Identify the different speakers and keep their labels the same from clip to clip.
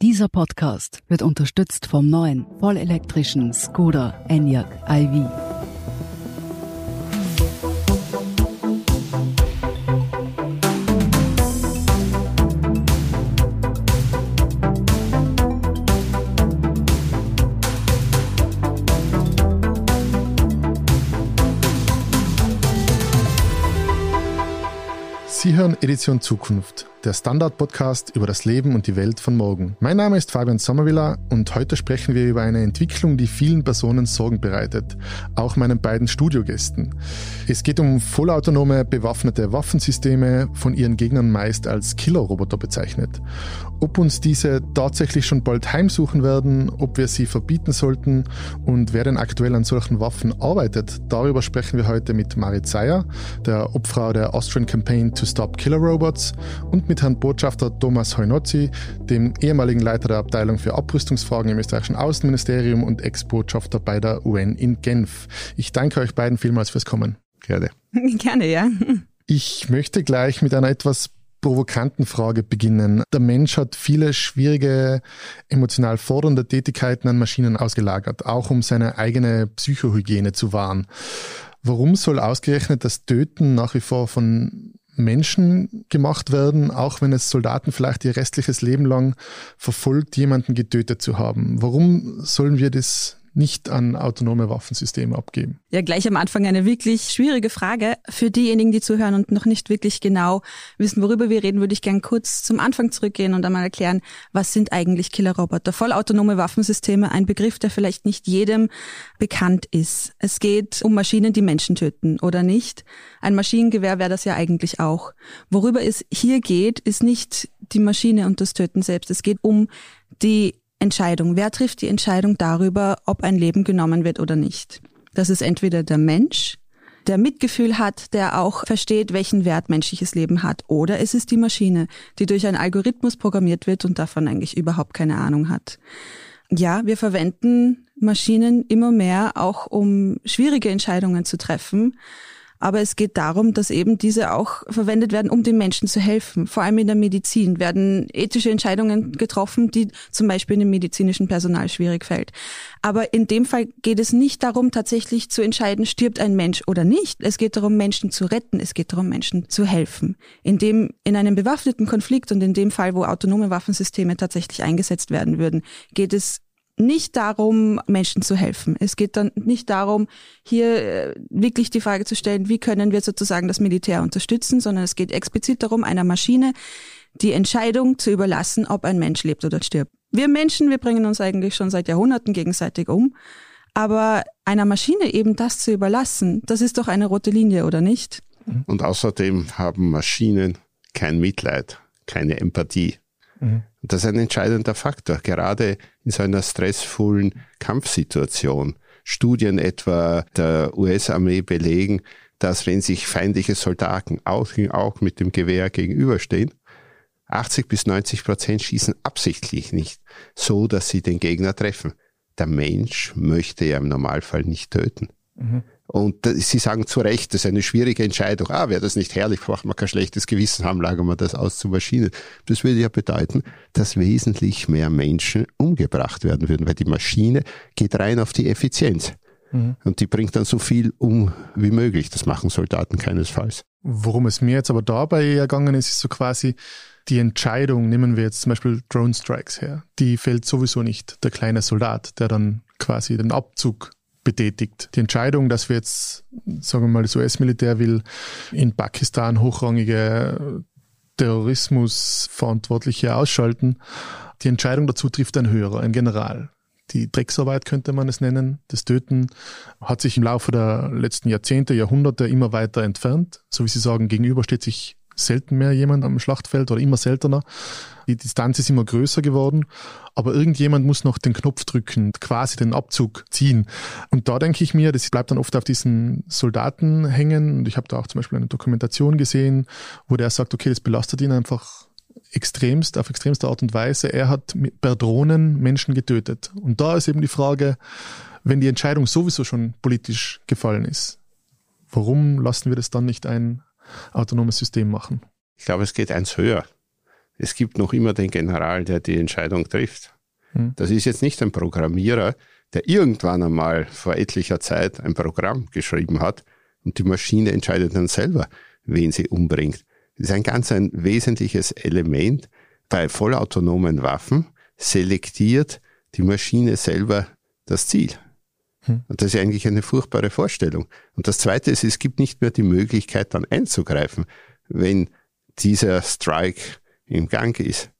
Speaker 1: Dieser Podcast wird unterstützt vom neuen vollelektrischen Skoda Enyaq iV.
Speaker 2: Hören Edition Zukunft, der Standard-Podcast über das Leben und die Welt von morgen. Mein Name ist Fabian Sommervilla und heute sprechen wir über eine Entwicklung, die vielen Personen Sorgen bereitet, auch meinen beiden Studiogästen. Es geht um vollautonome bewaffnete Waffensysteme, von ihren Gegnern meist als Killerroboter bezeichnet. Ob uns diese tatsächlich schon bald heimsuchen werden, ob wir sie verbieten sollten und wer denn aktuell an solchen Waffen arbeitet, darüber sprechen wir heute mit Marit Zeyer, der Obfrau der Austrian Campaign to Stop Killer Robots und mit Herrn Botschafter Thomas Heunozzi, dem ehemaligen Leiter der Abteilung für Abrüstungsfragen im österreichischen Außenministerium und Ex-Botschafter bei der UN in Genf. Ich danke euch beiden vielmals fürs Kommen.
Speaker 3: Gerne.
Speaker 4: Gerne, ja.
Speaker 2: Ich möchte gleich mit einer etwas provokanten Frage beginnen. Der Mensch hat viele schwierige, emotional fordernde Tätigkeiten an Maschinen ausgelagert, auch um seine eigene Psychohygiene zu wahren. Warum soll ausgerechnet das Töten nach wie vor von Menschen gemacht werden, auch wenn es Soldaten vielleicht ihr restliches Leben lang verfolgt, jemanden getötet zu haben? Warum sollen wir das nicht an autonome Waffensysteme abgeben?
Speaker 4: Ja, gleich am Anfang eine wirklich schwierige Frage. Für diejenigen, die zuhören und noch nicht wirklich genau wissen, worüber wir reden, würde ich gern kurz zum Anfang zurückgehen und einmal erklären, was sind eigentlich Killerroboter? Vollautonome Waffensysteme, ein Begriff, der vielleicht nicht jedem bekannt ist. Es geht um Maschinen, die Menschen töten oder nicht. Ein Maschinengewehr wäre das ja eigentlich auch. Worüber es hier geht, ist nicht die Maschine und das Töten selbst. Es geht um die Entscheidung. Wer trifft die Entscheidung darüber, ob ein Leben genommen wird oder nicht? Das ist entweder der Mensch, der Mitgefühl hat, der auch versteht, welchen Wert menschliches Leben hat, oder es ist die Maschine, die durch einen Algorithmus programmiert wird und davon eigentlich überhaupt keine Ahnung hat. Ja, wir verwenden Maschinen immer mehr auch um schwierige Entscheidungen zu treffen. Aber es geht darum, dass eben diese auch verwendet werden, um den Menschen zu helfen. Vor allem in der Medizin werden ethische Entscheidungen getroffen, die zum Beispiel dem medizinischen Personal schwierig fällt. Aber in dem Fall geht es nicht darum, tatsächlich zu entscheiden, stirbt ein Mensch oder nicht. Es geht darum, Menschen zu retten. Es geht darum, Menschen zu helfen. In dem, in einem bewaffneten Konflikt und in dem Fall, wo autonome Waffensysteme tatsächlich eingesetzt werden würden, geht es nicht darum, Menschen zu helfen. Es geht dann nicht darum, hier äh, wirklich die Frage zu stellen, wie können wir sozusagen das Militär unterstützen, sondern es geht explizit darum, einer Maschine die Entscheidung zu überlassen, ob ein Mensch lebt oder stirbt. Wir Menschen, wir bringen uns eigentlich schon seit Jahrhunderten gegenseitig um. Aber einer Maschine eben das zu überlassen, das ist doch eine rote Linie, oder nicht?
Speaker 3: Und außerdem haben Maschinen kein Mitleid, keine Empathie. Mhm. Das ist ein entscheidender Faktor, gerade in so einer stressvollen Kampfsituation. Studien etwa der US-Armee belegen, dass wenn sich feindliche Soldaten auch, auch mit dem Gewehr gegenüberstehen, 80 bis 90 Prozent schießen absichtlich nicht, so dass sie den Gegner treffen. Der Mensch möchte ja im Normalfall nicht töten. Mhm. Und Sie sagen zu Recht, das ist eine schwierige Entscheidung. Ah, wäre das nicht herrlich, braucht man kein schlechtes Gewissen haben, lagern wir das aus zu Maschinen. Das würde ja bedeuten, dass wesentlich mehr Menschen umgebracht werden würden, weil die Maschine geht rein auf die Effizienz. Mhm. Und die bringt dann so viel um wie möglich. Das machen Soldaten keinesfalls.
Speaker 2: Worum es mir jetzt aber dabei ergangen ist, ist so quasi die Entscheidung, nehmen wir jetzt zum Beispiel Drone Strikes her, die fällt sowieso nicht der kleine Soldat, der dann quasi den Abzug betätigt. Die Entscheidung, dass wir jetzt, sagen wir mal, das US-Militär will in Pakistan hochrangige Terrorismusverantwortliche ausschalten, die Entscheidung dazu trifft ein Höherer, ein General. Die Drecksarbeit könnte man es nennen. Das Töten hat sich im Laufe der letzten Jahrzehnte, Jahrhunderte immer weiter entfernt. So wie Sie sagen, gegenüber steht sich selten mehr jemand am Schlachtfeld oder immer seltener. Die Distanz ist immer größer geworden, aber irgendjemand muss noch den Knopf drücken, quasi den Abzug ziehen. Und da denke ich mir, das bleibt dann oft auf diesen Soldaten hängen. Und ich habe da auch zum Beispiel eine Dokumentation gesehen, wo der sagt, okay, das belastet ihn einfach extremst, auf extremste Art und Weise. Er hat per Drohnen Menschen getötet. Und da ist eben die Frage, wenn die Entscheidung sowieso schon politisch gefallen ist, warum lassen wir das dann nicht ein autonomes System machen?
Speaker 3: Ich glaube, es geht eins höher. es gibt noch immer den General, der die Entscheidung trifft. Hm. Das ist jetzt nicht ein Programmierer, der irgendwann einmal vor etlicher Zeit ein Programm geschrieben hat und die Maschine entscheidet dann selber, wen sie umbringt. Das ist ein ganz ein wesentliches Element. Bei vollautonomen Waffen selektiert die Maschine selber das Ziel. Hm. Und das ist eigentlich eine furchtbare Vorstellung. Und das Zweite ist, es gibt nicht mehr die Möglichkeit, dann einzugreifen, wenn dieser Strike im Gang ist.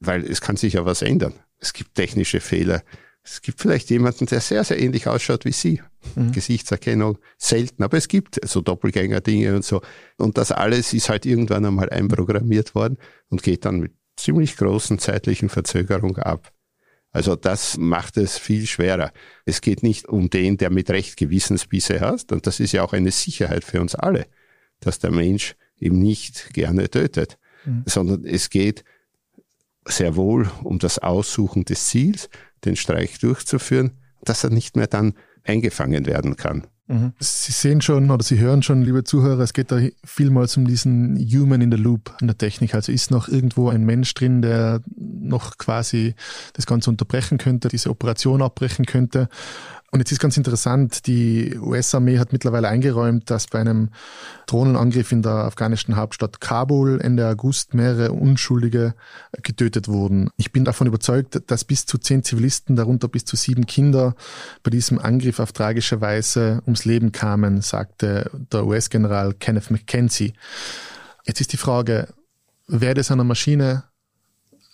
Speaker 3: Weil es kann sich ja was ändern. Es gibt technische Fehler. Es gibt vielleicht jemanden, der sehr, sehr ähnlich ausschaut wie Sie. Mhm. Gesichtserkennung selten, aber es gibt so Doppelgänger-Dinge und so. Und das alles ist halt irgendwann einmal einprogrammiert worden und geht dann mit ziemlich großen zeitlichen Verzögerung ab. Also das macht es viel schwerer. Es geht nicht um den, der mit Recht Gewissensbisse hat. Und das ist ja auch eine Sicherheit für uns alle, dass der Mensch eben nicht gerne tötet, mhm. sondern es geht sehr wohl um das Aussuchen des Ziels, den Streich durchzuführen, dass er nicht mehr dann eingefangen werden kann.
Speaker 2: Mhm. Sie sehen schon oder Sie hören schon, liebe Zuhörer, es geht da vielmals um diesen Human in the Loop an der Technik. Also ist noch irgendwo ein Mensch drin, der noch quasi das Ganze unterbrechen könnte, diese Operation abbrechen könnte. Und jetzt ist ganz interessant, die US-Armee hat mittlerweile eingeräumt, dass bei einem Drohnenangriff in der afghanischen Hauptstadt Kabul Ende August mehrere Unschuldige getötet wurden. Ich bin davon überzeugt, dass bis zu zehn Zivilisten, darunter bis zu sieben Kinder, bei diesem Angriff auf tragische Weise ums Leben kamen, sagte der US-General Kenneth McKenzie. Jetzt ist die Frage, wäre das einer Maschine,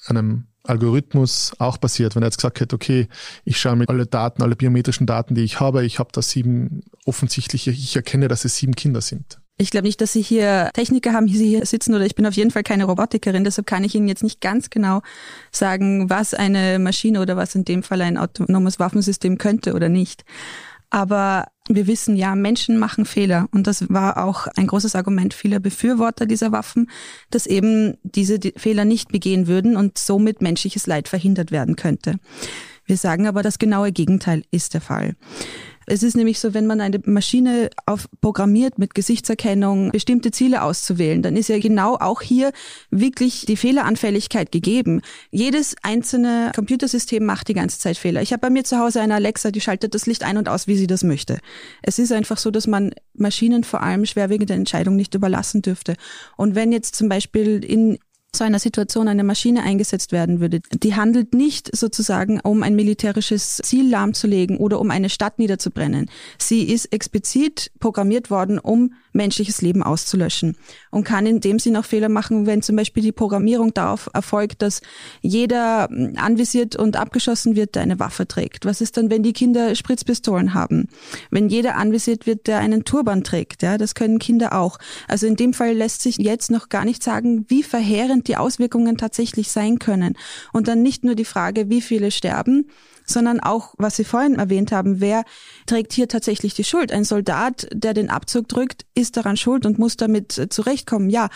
Speaker 2: einem Algorithmus auch passiert, wenn er jetzt gesagt hätte, okay, ich schaue mir alle Daten, alle biometrischen Daten, die ich habe, ich habe da sieben offensichtliche, ich erkenne, dass es sieben Kinder sind.
Speaker 4: Ich glaube nicht, dass Sie hier Techniker haben, die Sie hier sitzen oder ich bin auf jeden Fall keine Robotikerin, deshalb kann ich Ihnen jetzt nicht ganz genau sagen, was eine Maschine oder was in dem Fall ein autonomes Waffensystem könnte oder nicht. Aber wir wissen ja, Menschen machen Fehler. Und das war auch ein großes Argument vieler Befürworter dieser Waffen, dass eben diese Fehler nicht begehen würden und somit menschliches Leid verhindert werden könnte. Wir sagen aber, das genaue Gegenteil ist der Fall. Es ist nämlich so, wenn man eine Maschine auf programmiert mit Gesichtserkennung, bestimmte Ziele auszuwählen, dann ist ja genau auch hier wirklich die Fehleranfälligkeit gegeben. Jedes einzelne Computersystem macht die ganze Zeit Fehler. Ich habe bei mir zu Hause eine Alexa, die schaltet das Licht ein und aus, wie sie das möchte. Es ist einfach so, dass man Maschinen vor allem schwerwiegende Entscheidungen nicht überlassen dürfte. Und wenn jetzt zum Beispiel in zu einer Situation eine Maschine eingesetzt werden würde, die handelt nicht sozusagen, um ein militärisches Ziel lahmzulegen oder um eine Stadt niederzubrennen. Sie ist explizit programmiert worden, um menschliches Leben auszulöschen und kann in dem Sinn auch Fehler machen, wenn zum Beispiel die Programmierung darauf erfolgt, dass jeder hm, anvisiert und abgeschossen wird, der eine Waffe trägt. Was ist dann, wenn die Kinder Spritzpistolen haben? Wenn jeder anvisiert wird, der einen Turban trägt, ja, das können Kinder auch. Also in dem Fall lässt sich jetzt noch gar nicht sagen, wie verheerend die Auswirkungen tatsächlich sein können. Und dann nicht nur die Frage, wie viele sterben, sondern auch, was Sie vorhin erwähnt haben, wer trägt hier tatsächlich die Schuld? Ein Soldat, der den Abzug drückt, ist daran schuld und muss damit zurechtkommen. Ja,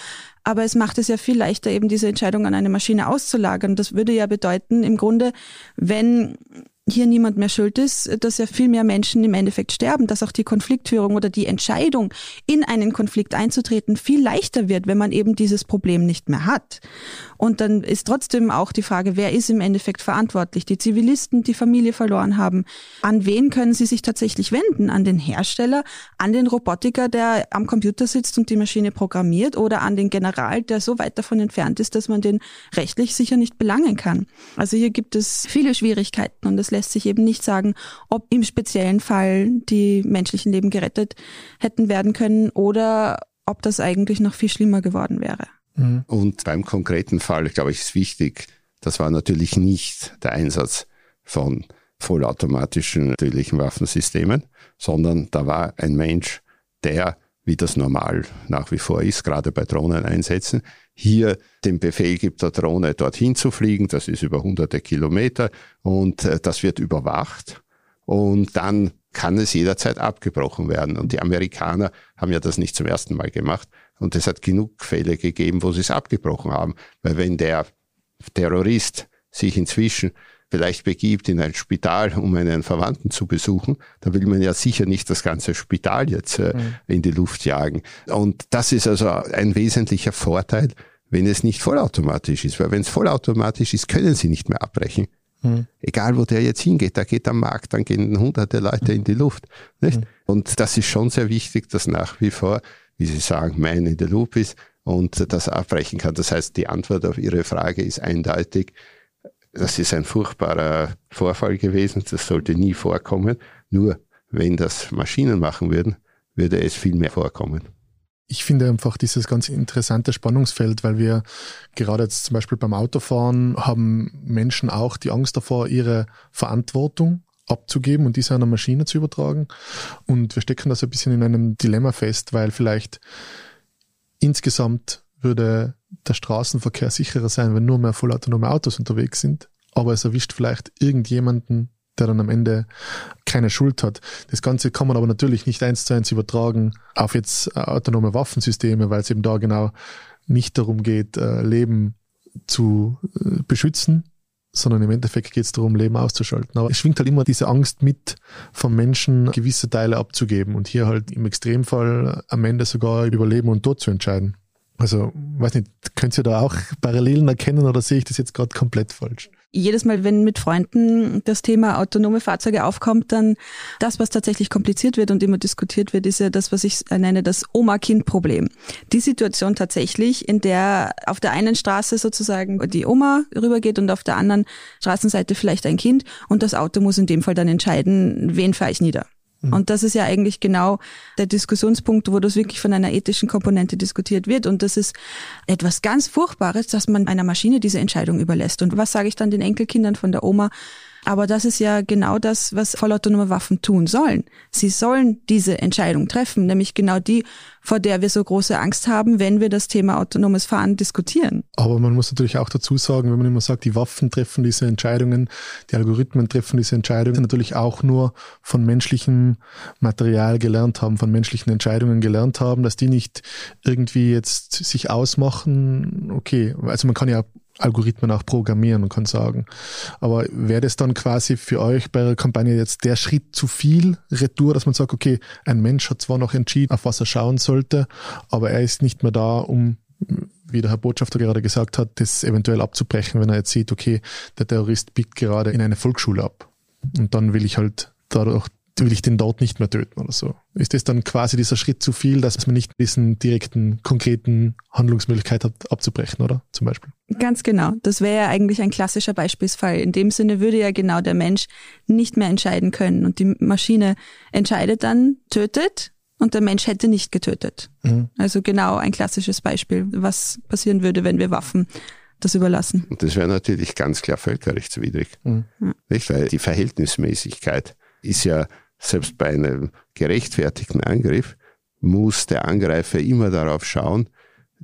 Speaker 4: aber es macht es ja viel leichter, eben diese Entscheidung an eine Maschine auszulagern. Das würde ja bedeuten, im Grunde, wenn hier niemand mehr schuld ist, dass ja viel mehr Menschen im Endeffekt sterben, dass auch die Konfliktführung oder die Entscheidung, in einen Konflikt einzutreten, viel leichter wird, wenn man eben dieses Problem nicht mehr hat. Und dann ist trotzdem auch die Frage, wer ist im Endeffekt verantwortlich? Die Zivilisten, die Familie verloren haben. An wen können sie sich tatsächlich wenden? An den Hersteller, an den Robotiker, der am Computer sitzt und die Maschine programmiert oder an den General, der so weit davon entfernt ist, dass man den rechtlich sicher nicht belangen kann. Also hier gibt es viele Schwierigkeiten und es lässt sich eben nicht sagen, ob im speziellen Fall die menschlichen Leben gerettet hätten werden können oder ob das eigentlich noch viel schlimmer geworden wäre.
Speaker 3: Mhm. Und beim konkreten Fall, glaube ich, ist wichtig, das war natürlich nicht der Einsatz von vollautomatischen tödlichen Waffensystemen, sondern da war ein Mensch, der, wie das normal nach wie vor ist, gerade bei Drohneneinsätzen, hier den Befehl gibt, der Drohne dorthin zu fliegen, das ist über hunderte Kilometer und äh, das wird überwacht und dann kann es jederzeit abgebrochen werden. Und die Amerikaner haben ja das nicht zum ersten Mal gemacht. Und es hat genug Fälle gegeben, wo sie es abgebrochen haben. Weil wenn der Terrorist sich inzwischen vielleicht begibt in ein Spital, um einen Verwandten zu besuchen, dann will man ja sicher nicht das ganze Spital jetzt äh, mhm. in die Luft jagen. Und das ist also ein wesentlicher Vorteil, wenn es nicht vollautomatisch ist. Weil wenn es vollautomatisch ist, können sie nicht mehr abbrechen. Mhm. Egal, wo der jetzt hingeht, da geht am Markt, dann gehen hunderte Leute in die Luft. Mhm. Und das ist schon sehr wichtig, dass nach wie vor, wie Sie sagen, mein in der Loop ist und das abbrechen kann. Das heißt, die Antwort auf Ihre Frage ist eindeutig. Das ist ein furchtbarer Vorfall gewesen. Das sollte nie vorkommen. Nur wenn das Maschinen machen würden, würde es viel mehr vorkommen
Speaker 2: ich finde einfach dieses ganz interessante Spannungsfeld, weil wir gerade jetzt zum Beispiel beim Autofahren haben Menschen auch die Angst davor, ihre Verantwortung abzugeben und diese einer Maschine zu übertragen. Und wir stecken da so ein bisschen in einem Dilemma fest, weil vielleicht insgesamt würde der Straßenverkehr sicherer sein, wenn nur mehr vollautonome Autos unterwegs sind. Aber es erwischt vielleicht irgendjemanden, der dann am Ende keine Schuld hat. Das Ganze kann man aber natürlich nicht eins zu eins übertragen auf jetzt äh, autonome Waffensysteme, weil es eben da genau nicht darum geht, äh, Leben zu äh, beschützen, sondern im Endeffekt geht es darum, Leben auszuschalten. Aber es schwingt halt immer diese Angst mit, vom Menschen gewisse Teile abzugeben und hier halt im Extremfall am Ende sogar über Leben und Tod zu entscheiden. Also, weiß nicht, könnt ihr da auch Parallelen erkennen oder sehe ich das jetzt gerade komplett falsch?
Speaker 4: jedes Mal, wenn mit Freunden das Thema autonome Fahrzeuge aufkommt, dann das, was tatsächlich kompliziert wird und immer diskutiert wird, ist ja das, was ich nenne, das Oma-Kind-Problem. Die Situation tatsächlich, in der auf der einen Straße sozusagen die Oma rübergeht und auf der anderen Straßenseite vielleicht ein Kind und das Auto muss in dem Fall dann entscheiden, wen fahre ich nieder. Mhm. Und das ist ja eigentlich genau der Diskussionspunkt, wo das wirklich von einer ethischen Komponente diskutiert wird. Und das ist etwas ganz Furchtbares, dass man einer Maschine diese Entscheidung überlässt. Und was sage ich dann den Enkelkindern von der Oma? Aber das ist ja genau das, was vollautonome Waffen tun sollen. Sie sollen diese Entscheidung treffen, nämlich genau die, vor der wir so große Angst haben, wenn wir das Thema autonomes Fahren diskutieren.
Speaker 2: Aber man muss natürlich auch dazu sagen, wenn man immer sagt, die Waffen treffen diese Entscheidungen, die Algorithmen treffen diese Entscheidungen, natürlich auch nur von menschlichem Material gelernt haben, von menschlichen Entscheidungen gelernt haben, dass die nicht irgendwie jetzt sich ausmachen. Okay, also man kann ja Algorithmen auch programmieren und kann sagen. Aber wäre das dann quasi für euch bei der Kampagne jetzt der Schritt zu viel Retour, dass man sagt, okay, ein Mensch hat zwar noch entschieden, auf was er schauen sollte, aber er ist nicht mehr da, um wie der Herr Botschafter gerade gesagt hat, das eventuell abzubrechen, wenn er jetzt sieht, okay, der Terrorist biegt gerade in eine Volksschule ab. Und dann will ich halt dadurch will ich den dort nicht mehr töten oder so. Ist das dann quasi dieser Schritt zu viel, dass man nicht diesen direkten, konkreten Handlungsmöglichkeit hat, abzubrechen, oder? Zum Beispiel.
Speaker 4: Ganz genau. Das wäre ja eigentlich ein klassischer Beispielsfall. In dem Sinne würde ja genau der Mensch nicht mehr entscheiden können und die Maschine entscheidet dann, tötet und der Mensch hätte nicht getötet. Mhm. Also genau ein klassisches Beispiel, was passieren würde, wenn wir Waffen das überlassen.
Speaker 3: Und das wäre natürlich ganz klar völkerrechtswidrig. Mhm. Nicht? Weil die Verhältnismäßigkeit ist ja selbst bei einem gerechtfertigten Angriff muss der Angreifer immer darauf schauen,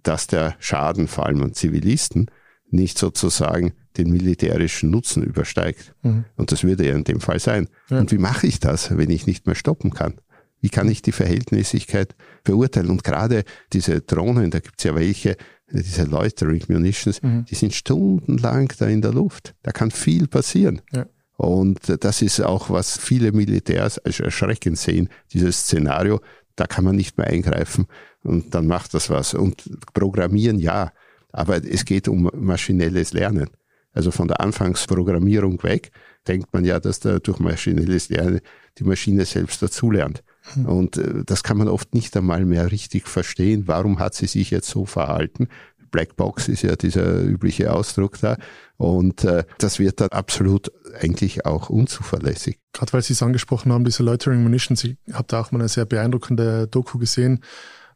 Speaker 3: dass der Schaden vor allem an Zivilisten nicht sozusagen den militärischen Nutzen übersteigt. Mhm. Und das würde ja in dem Fall sein. Ja. Und wie mache ich das, wenn ich nicht mehr stoppen kann? Wie kann ich die Verhältnismäßigkeit beurteilen? Und gerade diese Drohnen, da gibt es ja welche, diese Loitering Munitions, mhm. die sind stundenlang da in der Luft. Da kann viel passieren. Ja. Und das ist auch, was viele Militärs als erschreckend sehen, dieses Szenario, da kann man nicht mehr eingreifen und dann macht das was. Und programmieren ja, aber es geht um maschinelles Lernen. Also von der Anfangsprogrammierung weg denkt man ja, dass da durch maschinelles Lernen die Maschine selbst dazulernt. Hm. Und äh, das kann man oft nicht einmal mehr richtig verstehen. Warum hat sie sich jetzt so verhalten? Blackbox ist ja dieser übliche Ausdruck da. Und äh, das wird dann absolut eigentlich auch unzuverlässig.
Speaker 2: Gerade weil Sie es angesprochen haben, diese Loitering Munitions, ich habe da auch mal eine sehr beeindruckende Doku gesehen.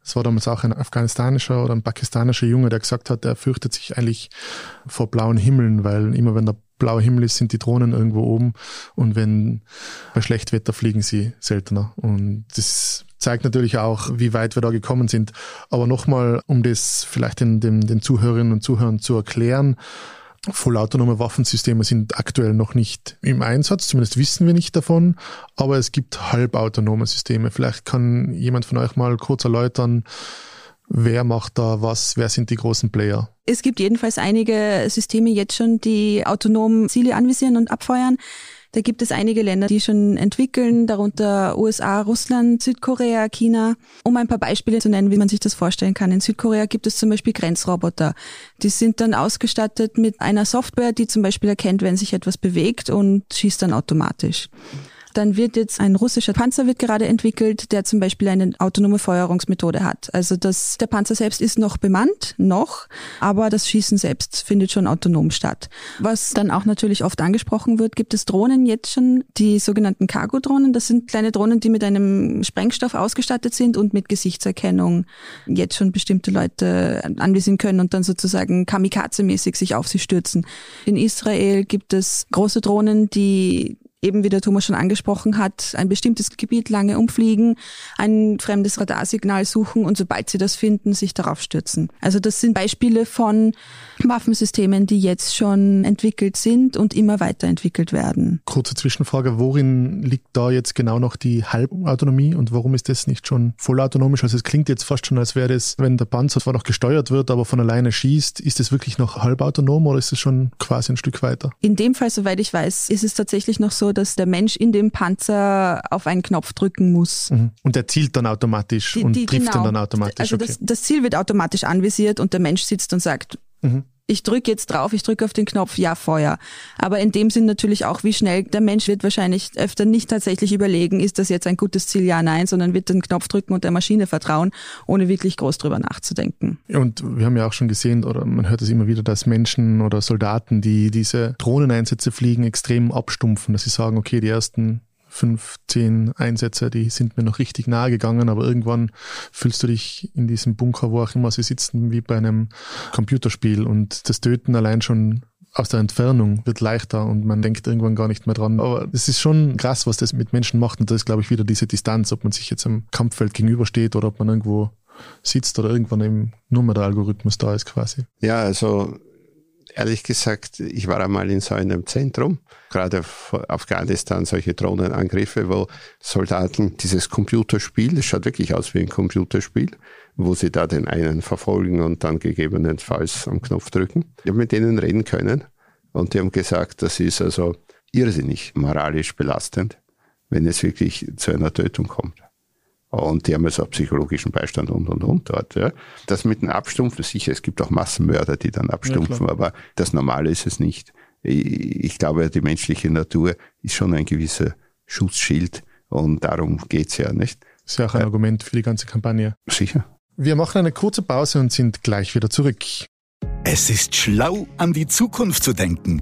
Speaker 2: Es war damals auch ein afghanistan,ischer oder ein pakistanischer Junge, der gesagt hat, er fürchtet sich eigentlich vor blauen Himmeln, weil immer wenn der blaue Himmel ist, sind die Drohnen irgendwo oben und wenn bei Schlechtwetter fliegen sie seltener. Und das zeigt natürlich auch, wie weit wir da gekommen sind. Aber nochmal, um das vielleicht den, den, den Zuhörerinnen und Zuhörern zu erklären, Vollautonome Waffensysteme sind aktuell noch nicht im Einsatz, zumindest wissen wir nicht davon, aber es gibt halbautonome Systeme. Vielleicht kann jemand von euch mal kurz erläutern, Wer macht da was? Wer sind die großen Player?
Speaker 4: Es gibt jedenfalls einige Systeme jetzt schon, die autonom Ziele anvisieren und abfeuern. Da gibt es einige Länder, die schon entwickeln, darunter USA, Russland, Südkorea, China. Um ein paar Beispiele zu nennen, wie man sich das vorstellen kann. In Südkorea gibt es zum Beispiel Grenzroboter. Die sind dann ausgestattet mit einer Software, die zum Beispiel erkennt, wenn sich etwas bewegt und schießt dann automatisch. Dann wird jetzt ein russischer Panzer wird gerade entwickelt, der zum Beispiel eine autonome Feuerungsmethode hat. Also das, der Panzer selbst ist noch bemannt, noch, aber das Schießen selbst findet schon autonom statt. Was dann auch natürlich oft angesprochen wird, gibt es Drohnen jetzt schon, die sogenannten Cargo-Drohnen. Das sind kleine Drohnen, die mit einem Sprengstoff ausgestattet sind und mit Gesichtserkennung jetzt schon bestimmte Leute anvisieren können und dann sozusagen kamikaze-mäßig sich auf sie stürzen. In Israel gibt es große Drohnen, die eben wie der Thomas schon angesprochen hat, ein bestimmtes Gebiet lange umfliegen, ein fremdes Radarsignal suchen und sobald sie das finden, sich darauf stürzen. Also das sind Beispiele von Waffensystemen, die jetzt schon entwickelt sind und immer weiterentwickelt werden.
Speaker 2: Kurze Zwischenfrage, worin liegt da jetzt genau noch die Halbautonomie und warum ist das nicht schon vollautonomisch? Also es klingt jetzt fast schon, als wäre das, wenn der Panzer zwar noch gesteuert wird, aber von alleine schießt, ist das wirklich noch halbautonom oder ist es schon quasi ein Stück weiter?
Speaker 4: In dem Fall, soweit ich weiß, ist es tatsächlich noch so, dass der Mensch in dem Panzer auf einen Knopf drücken muss.
Speaker 2: Mhm. Und der zielt dann automatisch die, und die, trifft genau. dann automatisch.
Speaker 4: Also okay. das, das Ziel wird automatisch anvisiert und der Mensch sitzt und sagt, mhm ich drücke jetzt drauf, ich drücke auf den Knopf, ja, Feuer. Aber in dem Sinn natürlich auch, wie schnell der Mensch wird wahrscheinlich öfter nicht tatsächlich überlegen, ist das jetzt ein gutes Ziel, ja, nein, sondern wird den Knopf drücken und der Maschine vertrauen, ohne wirklich groß drüber nachzudenken.
Speaker 2: Und wir haben ja auch schon gesehen, oder man hört es immer wieder, dass Menschen oder Soldaten, die diese Drohneneinsätze fliegen, extrem abstumpfen, dass sie sagen, okay, die ersten fünf, zehn Einsätze, die sind mir noch richtig nahe gegangen, aber irgendwann fühlst du dich in diesem Bunker, wo auch immer sie sitzen, wie bei einem Computerspiel und das Töten allein schon aus der Entfernung wird leichter und man denkt irgendwann gar nicht mehr dran. Aber es ist schon krass, was das mit Menschen macht und das ist, glaube ich, wieder diese Distanz, ob man sich jetzt am Kampffeld gegenübersteht oder ob man irgendwo sitzt oder irgendwann eben nur mehr der Algorithmus da ist quasi.
Speaker 3: Ja, also ehrlich gesagt, ich war einmal in so einem Zentrum, gerade Afghanistan, solche Drohnenangriffe, wo Soldaten dieses Computerspiel, das schaut wirklich aus wie ein Computerspiel, wo sie da den einen verfolgen und dann gegebenenfalls am Knopf drücken. Ich habe mit denen reden können und die haben gesagt, das ist also irrsinnig moralisch belastend, wenn es wirklich zu einer Tötung kommt. Und die haben jetzt auch psychologischen Beistand und, und, und dort. Ja. Das mit dem Abstumpfen, sicher, es gibt auch Massenmörder, die dann abstumpfen, ja, aber das Normale ist es nicht. Ich glaube, die menschliche Natur ist schon ein gewisser Schutzschild und darum geht's ja, nicht?
Speaker 2: Das ist ja auch ein Argument für die ganze Kampagne.
Speaker 3: Sicher.
Speaker 2: Wir machen eine kurze Pause und sind gleich wieder zurück.
Speaker 5: Es ist schlau, an die Zukunft zu denken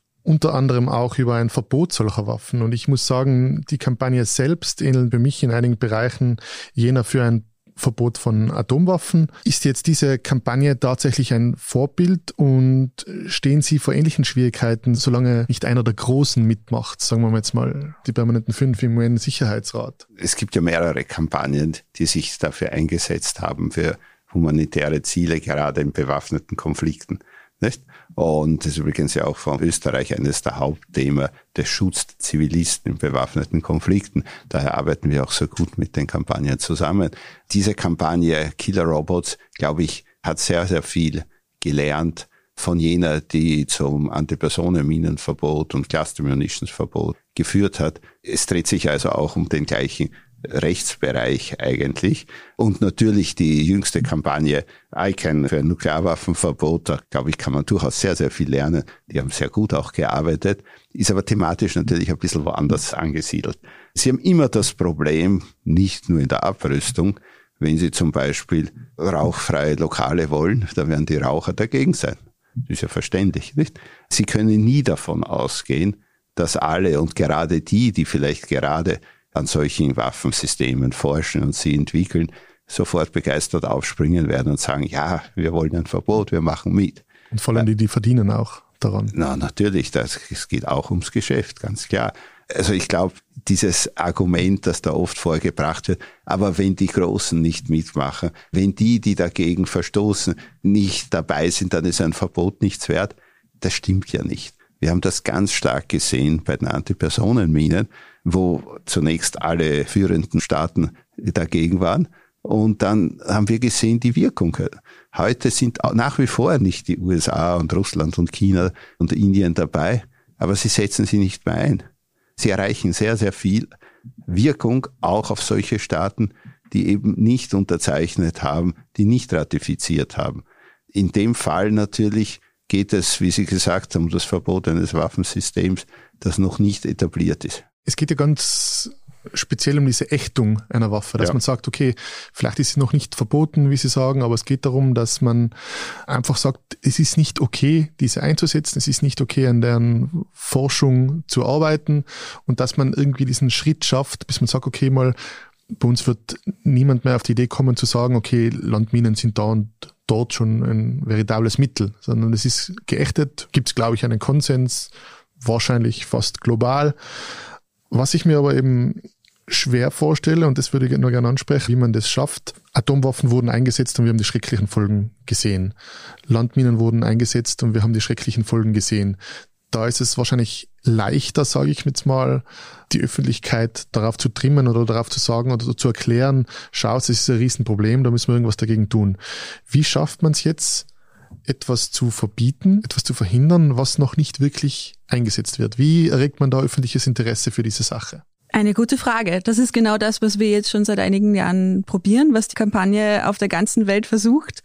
Speaker 2: unter anderem auch über ein Verbot solcher Waffen. Und ich muss sagen, die Kampagne selbst ähnelt für mich in einigen Bereichen jener für ein Verbot von Atomwaffen. Ist jetzt diese Kampagne tatsächlich ein Vorbild und stehen Sie vor ähnlichen Schwierigkeiten, solange nicht einer der Großen mitmacht, sagen wir jetzt mal die permanenten fünf im UN-Sicherheitsrat?
Speaker 3: Es gibt ja mehrere Kampagnen, die sich dafür eingesetzt haben, für humanitäre Ziele, gerade in bewaffneten Konflikten. Nicht? Und das ist übrigens ja auch von Österreich eines der Hauptthemen, der Schutz der Zivilisten in bewaffneten Konflikten. Daher arbeiten wir auch so gut mit den Kampagnen zusammen. Diese Kampagne Killer Robots, glaube ich, hat sehr, sehr viel gelernt von jener, die zum Antipersonenminenverbot und Cluster Munitions Verbot geführt hat. Es dreht sich also auch um den gleichen Rechtsbereich eigentlich. Und natürlich die jüngste Kampagne ICANN für Nuklearwaffenverbot, da glaube ich, kann man durchaus sehr, sehr viel lernen. Die haben sehr gut auch gearbeitet, ist aber thematisch natürlich ein bisschen woanders angesiedelt. Sie haben immer das Problem, nicht nur in der Abrüstung, wenn Sie zum Beispiel rauchfreie Lokale wollen, da werden die Raucher dagegen sein. Das ist ja verständlich, nicht? Sie können nie davon ausgehen, dass alle und gerade die, die vielleicht gerade an solchen Waffensystemen forschen und sie entwickeln, sofort begeistert aufspringen werden und sagen, ja, wir wollen ein Verbot, wir machen mit.
Speaker 2: Und vor allem die, die verdienen auch daran.
Speaker 3: Na, natürlich, das, es geht auch ums Geschäft, ganz klar. Also ich glaube, dieses Argument, das da oft vorgebracht wird, aber wenn die Großen nicht mitmachen, wenn die, die dagegen verstoßen, nicht dabei sind, dann ist ein Verbot nichts wert, das stimmt ja nicht. Wir haben das ganz stark gesehen bei den Antipersonenminen, wo zunächst alle führenden Staaten dagegen waren. Und dann haben wir gesehen die Wirkung. Heute sind nach wie vor nicht die USA und Russland und China und Indien dabei, aber sie setzen sie nicht mehr ein. Sie erreichen sehr, sehr viel Wirkung auch auf solche Staaten, die eben nicht unterzeichnet haben, die nicht ratifiziert haben. In dem Fall natürlich geht es, wie Sie gesagt haben, um das Verbot eines Waffensystems, das noch nicht etabliert ist.
Speaker 2: Es geht ja ganz speziell um diese Ächtung einer Waffe, dass ja. man sagt, okay, vielleicht ist sie noch nicht verboten, wie Sie sagen, aber es geht darum, dass man einfach sagt, es ist nicht okay, diese einzusetzen, es ist nicht okay, an deren Forschung zu arbeiten und dass man irgendwie diesen Schritt schafft, bis man sagt, okay, mal, bei uns wird niemand mehr auf die Idee kommen zu sagen, okay, Landminen sind da und dort schon ein veritables Mittel, sondern es ist geächtet, gibt es, glaube ich, einen Konsens, wahrscheinlich fast global. Was ich mir aber eben schwer vorstelle, und das würde ich nur gerne ansprechen, wie man das schafft. Atomwaffen wurden eingesetzt und wir haben die schrecklichen Folgen gesehen. Landminen wurden eingesetzt und wir haben die schrecklichen Folgen gesehen. Da ist es wahrscheinlich leichter, sage ich jetzt mal, die Öffentlichkeit darauf zu trimmen oder darauf zu sagen oder zu erklären, schau, es ist ein Riesenproblem, da müssen wir irgendwas dagegen tun. Wie schafft man es jetzt, etwas zu verbieten, etwas zu verhindern, was noch nicht wirklich eingesetzt wird? Wie erregt man da öffentliches Interesse für diese Sache?
Speaker 4: Eine gute Frage. Das ist genau das, was wir jetzt schon seit einigen Jahren probieren, was die Kampagne auf der ganzen Welt versucht.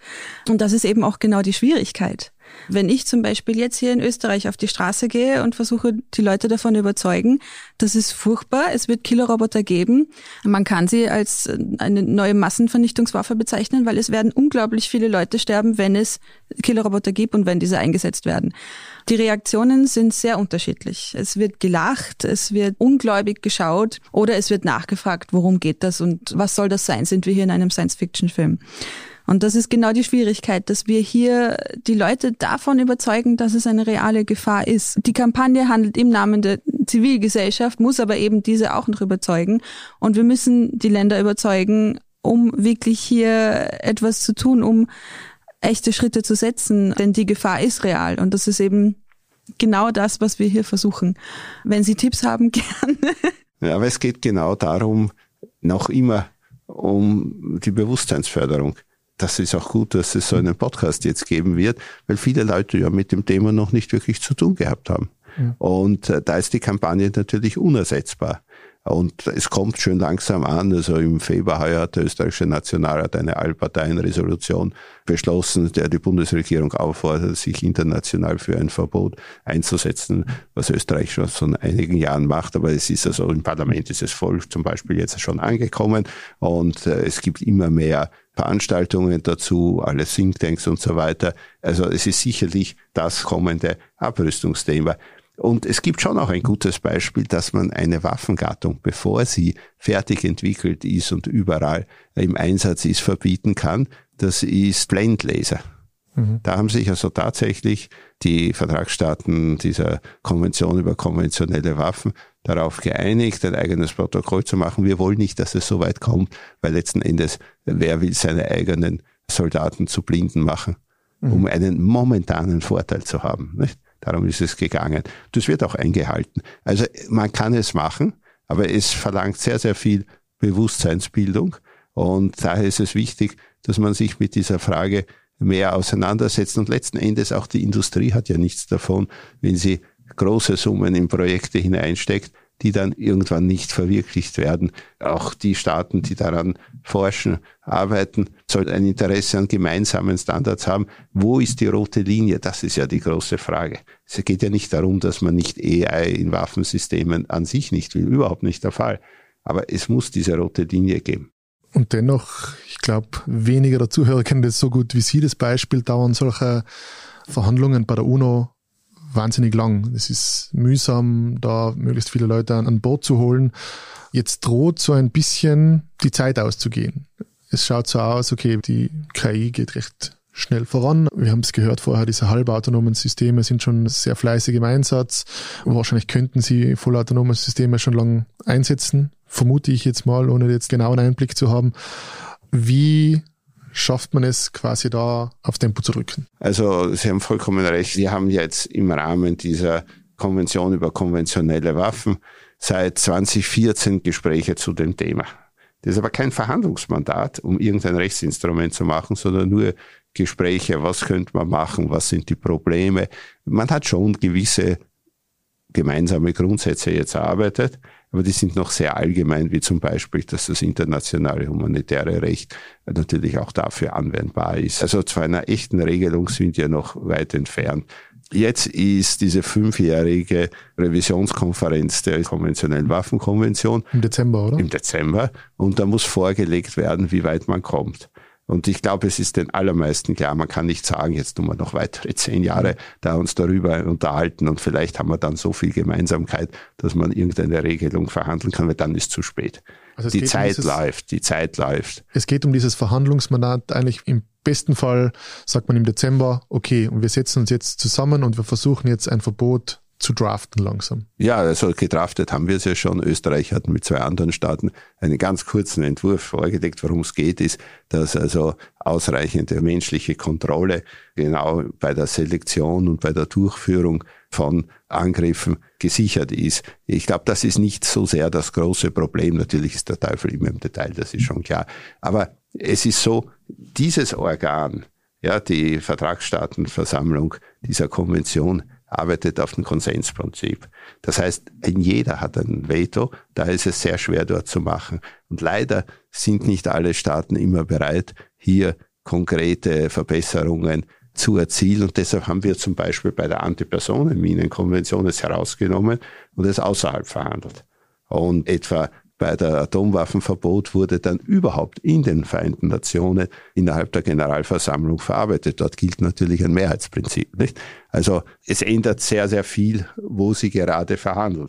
Speaker 4: Und das ist eben auch genau die Schwierigkeit. Wenn ich zum Beispiel jetzt hier in Österreich auf die Straße gehe und versuche, die Leute davon überzeugen, das ist furchtbar, es wird Killerroboter geben. Man kann sie als eine neue Massenvernichtungswaffe bezeichnen, weil es werden unglaublich viele Leute sterben, wenn es Killerroboter gibt und wenn diese eingesetzt werden. Die Reaktionen sind sehr unterschiedlich. Es wird gelacht, es wird ungläubig geschaut oder es wird nachgefragt, worum geht das und was soll das sein? Sind wir hier in einem Science-Fiction-Film? Und das ist genau die Schwierigkeit, dass wir hier die Leute davon überzeugen, dass es eine reale Gefahr ist. Die Kampagne handelt im Namen der Zivilgesellschaft, muss aber eben diese auch noch überzeugen. Und wir müssen die Länder überzeugen, um wirklich hier etwas zu tun, um echte Schritte zu setzen, denn die Gefahr ist real und das ist eben genau das, was wir hier versuchen. Wenn Sie Tipps haben, gerne.
Speaker 3: Ja, aber es geht genau darum, noch immer um die Bewusstseinsförderung das ist auch gut, dass es so einen Podcast jetzt geben wird, weil viele Leute ja mit dem Thema noch nicht wirklich zu tun gehabt haben. Ja. Und äh, da ist die Kampagne natürlich unersetzbar. Und es kommt schön langsam an. Also im Februar heuer hat der österreichische Nationalrat eine Allparteienresolution beschlossen, der die Bundesregierung auffordert, sich international für ein Verbot einzusetzen, was Österreich schon seit einigen Jahren macht. Aber es ist also im Parlament ist es voll zum Beispiel jetzt schon angekommen und äh, es gibt immer mehr Veranstaltungen dazu, alle Thinktanks und so weiter. Also es ist sicherlich das kommende Abrüstungsthema. Und es gibt schon auch ein gutes Beispiel, dass man eine Waffengattung, bevor sie fertig entwickelt ist und überall im Einsatz ist, verbieten kann. Das ist Blendlaser. Mhm. Da haben sich also tatsächlich die Vertragsstaaten dieser Konvention über konventionelle Waffen darauf geeinigt, ein eigenes Protokoll zu machen. Wir wollen nicht, dass es so weit kommt, weil letzten Endes, wer will seine eigenen Soldaten zu Blinden machen, um mhm. einen momentanen Vorteil zu haben. Nicht? Darum ist es gegangen. Das wird auch eingehalten. Also man kann es machen, aber es verlangt sehr, sehr viel Bewusstseinsbildung. Und daher ist es wichtig, dass man sich mit dieser Frage mehr auseinandersetzt. Und letzten Endes auch die Industrie hat ja nichts davon, wenn sie große Summen in Projekte hineinsteckt, die dann irgendwann nicht verwirklicht werden. Auch die Staaten, die daran forschen, arbeiten, sollten ein Interesse an gemeinsamen Standards haben. Wo ist die rote Linie? Das ist ja die große Frage. Es geht ja nicht darum, dass man nicht AI in Waffensystemen an sich nicht will. Überhaupt nicht der Fall. Aber es muss diese rote Linie geben.
Speaker 2: Und dennoch, ich glaube, weniger der Zuhörer kennen das so gut wie Sie. Das Beispiel dauern solche Verhandlungen bei der UNO wahnsinnig lang. Es ist mühsam, da möglichst viele Leute an, an Bord zu holen. Jetzt droht so ein bisschen die Zeit auszugehen. es schaut so aus, okay, die KI geht recht schnell voran. Wir haben es gehört vorher, diese halbautonomen Systeme sind schon sehr fleißig im Einsatz. Wahrscheinlich könnten sie vollautonome Systeme schon lang einsetzen, vermute ich jetzt mal, ohne jetzt genauen Einblick zu haben. Wie schafft man es quasi da auf Tempo zu drücken?
Speaker 3: Also Sie haben vollkommen recht. Wir haben jetzt im Rahmen dieser Konvention über konventionelle Waffen seit 2014 Gespräche zu dem Thema. Das ist aber kein Verhandlungsmandat, um irgendein Rechtsinstrument zu machen, sondern nur Gespräche, was könnte man machen, was sind die Probleme. Man hat schon gewisse gemeinsame Grundsätze jetzt erarbeitet, aber die sind noch sehr allgemein, wie zum Beispiel, dass das internationale humanitäre Recht natürlich auch dafür anwendbar ist. Also zu einer echten Regelung sind wir noch weit entfernt. Jetzt ist diese fünfjährige Revisionskonferenz der konventionellen Waffenkonvention.
Speaker 2: Im Dezember, oder?
Speaker 3: Im Dezember. Und da muss vorgelegt werden, wie weit man kommt. Und ich glaube, es ist den allermeisten klar, man kann nicht sagen, jetzt tun wir noch weitere zehn Jahre da uns darüber unterhalten und vielleicht haben wir dann so viel Gemeinsamkeit, dass man irgendeine Regelung verhandeln kann, weil dann ist zu spät. Also die Zeit um dieses, läuft, die Zeit läuft.
Speaker 2: Es geht um dieses Verhandlungsmandat eigentlich im besten Fall sagt man im Dezember, okay, und wir setzen uns jetzt zusammen und wir versuchen jetzt ein Verbot zu draften langsam.
Speaker 3: Ja, also gedraftet haben wir es ja schon. Österreich hat mit zwei anderen Staaten einen ganz kurzen Entwurf vorgelegt. Worum es geht, ist, dass also ausreichende menschliche Kontrolle genau bei der Selektion und bei der Durchführung von Angriffen gesichert ist. Ich glaube, das ist nicht so sehr das große Problem. Natürlich ist der Teufel immer im Detail, das ist schon klar. Aber es ist so, dieses Organ, ja, die Vertragsstaatenversammlung dieser Konvention, arbeitet auf dem Konsensprinzip. Das heißt, jeder hat ein Veto, da ist es sehr schwer dort zu machen. Und leider sind nicht alle Staaten immer bereit, hier konkrete Verbesserungen zu erzielen. Und deshalb haben wir zum Beispiel bei der Antipersonenminenkonvention es herausgenommen und es außerhalb verhandelt. Und etwa bei der Atomwaffenverbot wurde dann überhaupt in den Vereinten Nationen innerhalb der Generalversammlung verarbeitet. Dort gilt natürlich ein Mehrheitsprinzip. Nicht? Also es ändert sehr, sehr viel, wo sie gerade verhandeln.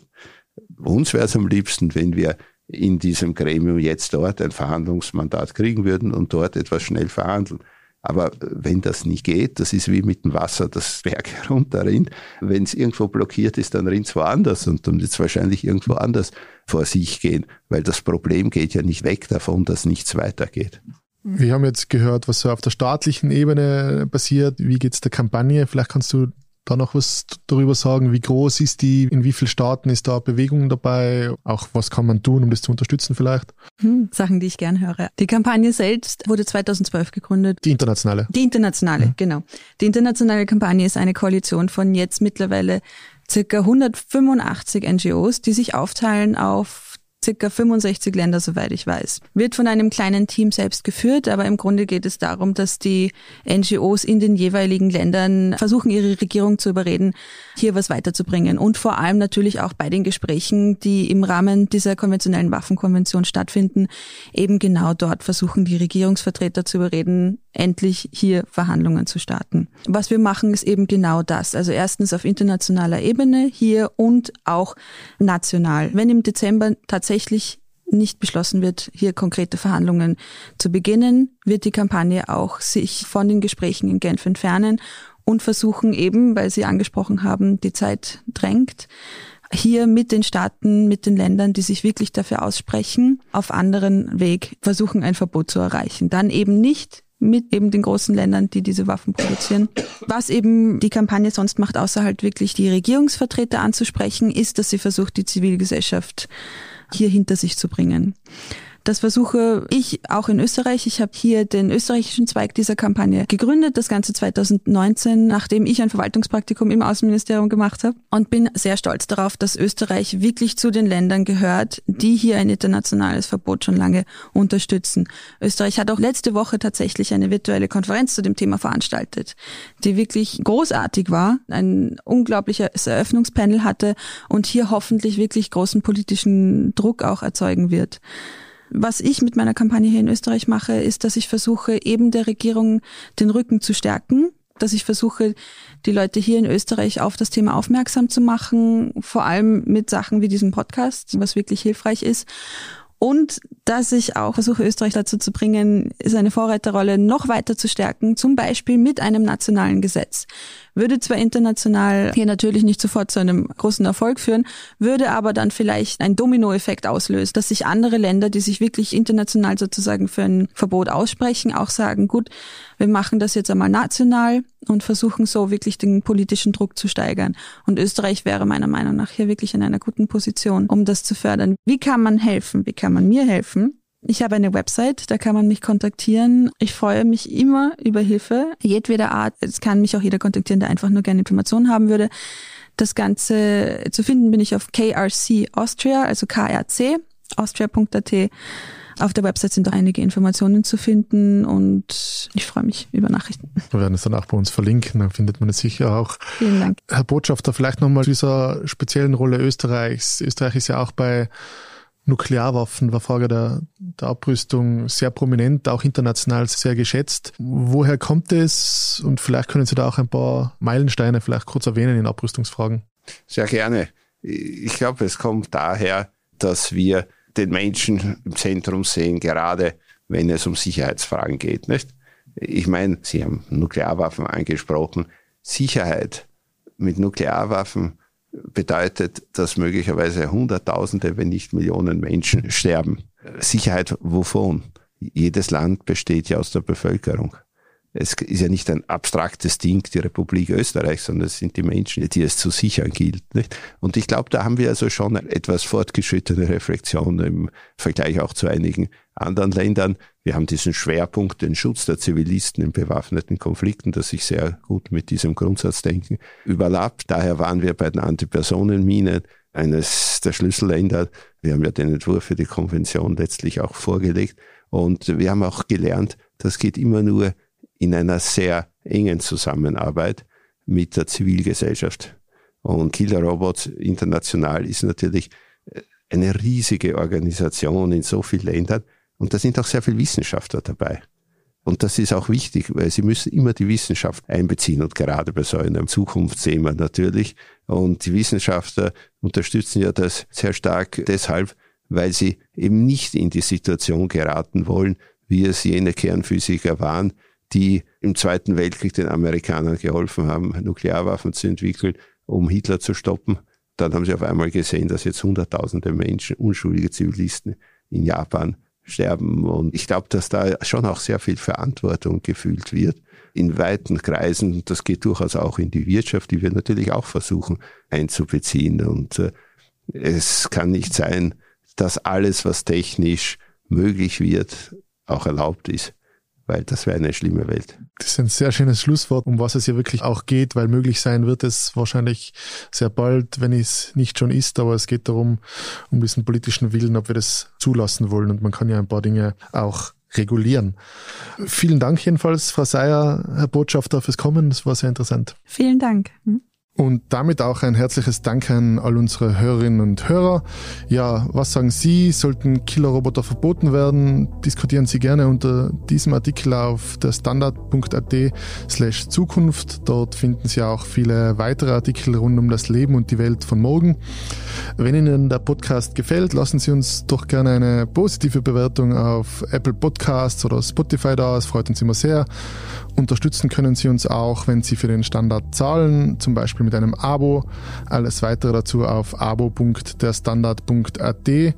Speaker 3: Uns wäre es am liebsten, wenn wir in diesem Gremium jetzt dort ein Verhandlungsmandat kriegen würden und dort etwas schnell verhandeln. Aber wenn das nicht geht, das ist wie mit dem Wasser, das Berg herunterrinnt. Wenn es irgendwo blockiert ist, dann rinnt es woanders und dann wird es wahrscheinlich irgendwo anders vor sich gehen, weil das Problem geht ja nicht weg davon, dass nichts weitergeht.
Speaker 2: Wir haben jetzt gehört, was so auf der staatlichen Ebene passiert. Wie geht es der Kampagne? Vielleicht kannst du da noch was darüber sagen? Wie groß ist die? In wie vielen Staaten ist da Bewegung dabei? Auch was kann man tun, um das zu unterstützen vielleicht?
Speaker 4: Hm, Sachen, die ich gern höre. Die Kampagne selbst wurde 2012 gegründet.
Speaker 2: Die internationale?
Speaker 4: Die internationale, mhm. genau. Die internationale Kampagne ist eine Koalition von jetzt mittlerweile circa 185 NGOs, die sich aufteilen auf circa 65 Länder, soweit ich weiß. Wird von einem kleinen Team selbst geführt, aber im Grunde geht es darum, dass die NGOs in den jeweiligen Ländern versuchen, ihre Regierung zu überreden, hier was weiterzubringen. Und vor allem natürlich auch bei den Gesprächen, die im Rahmen dieser konventionellen Waffenkonvention stattfinden, eben genau dort versuchen, die Regierungsvertreter zu überreden, endlich hier Verhandlungen zu starten. Was wir machen, ist eben genau das. Also erstens auf internationaler Ebene hier und auch national. Wenn im Dezember tatsächlich nicht beschlossen wird, hier konkrete Verhandlungen zu beginnen, wird die Kampagne auch sich von den Gesprächen in Genf entfernen und versuchen eben, weil Sie angesprochen haben, die Zeit drängt, hier mit den Staaten, mit den Ländern, die sich wirklich dafür aussprechen, auf anderen Weg versuchen, ein Verbot zu erreichen. Dann eben nicht mit eben den großen Ländern, die diese Waffen produzieren. Was eben die Kampagne sonst macht, außer halt wirklich die Regierungsvertreter anzusprechen, ist, dass sie versucht, die Zivilgesellschaft hier hinter sich zu bringen. Das versuche ich auch in Österreich. Ich habe hier den österreichischen Zweig dieser Kampagne gegründet, das Ganze 2019, nachdem ich ein Verwaltungspraktikum im Außenministerium gemacht habe und bin sehr stolz darauf, dass Österreich wirklich zu den Ländern gehört, die hier ein internationales Verbot schon lange unterstützen. Österreich hat auch letzte Woche tatsächlich eine virtuelle Konferenz zu dem Thema veranstaltet, die wirklich großartig war, ein unglaubliches Eröffnungspanel hatte und hier hoffentlich wirklich großen politischen Druck auch erzeugen wird. Was ich mit meiner Kampagne hier in Österreich mache, ist, dass ich versuche, eben der Regierung den Rücken zu stärken, dass ich versuche, die Leute hier in Österreich auf das Thema aufmerksam zu machen, vor allem mit Sachen wie diesem Podcast, was wirklich hilfreich ist. und dass ich auch versuche, Österreich dazu zu bringen, seine Vorreiterrolle noch weiter zu stärken, zum Beispiel mit einem nationalen Gesetz. Würde zwar international hier natürlich nicht sofort zu einem großen Erfolg führen, würde aber dann vielleicht ein Dominoeffekt auslösen, dass sich andere Länder, die sich wirklich international sozusagen für ein Verbot aussprechen, auch sagen, gut, wir machen das jetzt einmal national und versuchen so wirklich den politischen Druck zu steigern. Und Österreich wäre meiner Meinung nach hier wirklich in einer guten Position, um das zu fördern. Wie kann man helfen? Wie kann man mir helfen? Ich habe eine Website, da kann man mich kontaktieren. Ich freue mich immer über Hilfe, jedweder Art. Es kann mich auch jeder kontaktieren, der einfach nur gerne Informationen haben würde. Das Ganze zu finden bin ich auf KRC Austria, also KRC, austria.at. Auf der Website sind auch einige Informationen zu finden und ich freue mich über Nachrichten.
Speaker 2: Wir werden es dann auch bei uns verlinken, dann findet man es sicher auch.
Speaker 4: Vielen Dank.
Speaker 2: Herr Botschafter, vielleicht nochmal dieser speziellen Rolle Österreichs. Österreich ist ja auch bei Nuklearwaffen, war Frage der, der Abrüstung sehr prominent, auch international sehr geschätzt. Woher kommt es? Und vielleicht können Sie da auch ein paar Meilensteine vielleicht kurz erwähnen in Abrüstungsfragen.
Speaker 3: Sehr gerne. Ich glaube, es kommt daher, dass wir den Menschen im Zentrum sehen, gerade wenn es um Sicherheitsfragen geht. Nicht? Ich meine, Sie haben Nuklearwaffen angesprochen. Sicherheit mit Nuklearwaffen bedeutet, dass möglicherweise Hunderttausende, wenn nicht Millionen Menschen sterben. Sicherheit wovon? Jedes Land besteht ja aus der Bevölkerung. Es ist ja nicht ein abstraktes Ding, die Republik Österreich, sondern es sind die Menschen, die es zu sichern gilt. Nicht? Und ich glaube, da haben wir also schon etwas fortgeschrittene Reflexion im Vergleich auch zu einigen anderen Ländern. Wir haben diesen Schwerpunkt, den Schutz der Zivilisten in bewaffneten Konflikten, das sich sehr gut mit diesem Grundsatzdenken überlappt. Daher waren wir bei den Antipersonenminen eines der Schlüsselländer. Wir haben ja den Entwurf für die Konvention letztlich auch vorgelegt. Und wir haben auch gelernt, das geht immer nur in einer sehr engen Zusammenarbeit mit der Zivilgesellschaft. Und Killer Robots International ist natürlich äh, eine riesige Organisation in so vielen Ländern und da sind auch sehr viele Wissenschaftler dabei. Und das ist auch wichtig, weil sie müssen immer die Wissenschaft einbeziehen und gerade bei so einem Zukunftsthema natürlich. Und die Wissenschaftler unterstützen ja das sehr stark deshalb, weil sie eben nicht in die Situation geraten wollen, wie es jene Kernphysiker waren, die im Zweiten Weltkrieg den Amerikanern geholfen haben, Nuklearwaffen zu entwickeln, um Hitler zu stoppen. Dann haben sie auf einmal gesehen, dass jetzt Hunderttausende Menschen, unschuldige Zivilisten in Japan sterben. Und ich glaube, dass da schon auch sehr viel Verantwortung gefühlt wird in weiten Kreisen. Das geht durchaus auch in die Wirtschaft, die wir natürlich auch versuchen einzubeziehen. Und äh, es kann nicht sein, dass alles, was technisch möglich wird, auch erlaubt ist weil das wäre eine schlimme Welt.
Speaker 2: Das ist ein sehr schönes Schlusswort, um was es hier wirklich auch geht, weil möglich sein wird es wahrscheinlich sehr bald, wenn es nicht schon ist, aber es geht darum, um diesen politischen Willen, ob wir das zulassen wollen und man kann ja ein paar Dinge auch regulieren. Vielen Dank jedenfalls, Frau Seyer, Herr Botschafter, fürs Kommen. Das war sehr interessant.
Speaker 4: Vielen Dank. Hm?
Speaker 2: Und damit auch ein herzliches Dank an all unsere Hörerinnen und Hörer. Ja, was sagen Sie? Sollten Killerroboter verboten werden? Diskutieren Sie gerne unter diesem Artikel auf der standard.at slash Zukunft. Dort finden Sie auch viele weitere Artikel rund um das Leben und die Welt von morgen. Wenn Ihnen der Podcast gefällt, lassen Sie uns doch gerne eine positive Bewertung auf Apple Podcasts oder Spotify da. Es freut uns immer sehr. Unterstützen können Sie uns auch, wenn Sie für den Standard zahlen, zum Beispiel mit einem Abo. Alles weitere dazu auf abo.derstandard.at.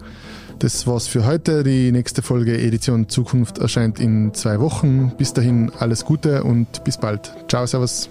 Speaker 2: Das war's für heute. Die nächste Folge Edition Zukunft erscheint in zwei Wochen. Bis dahin alles Gute und bis bald. Ciao, Servus.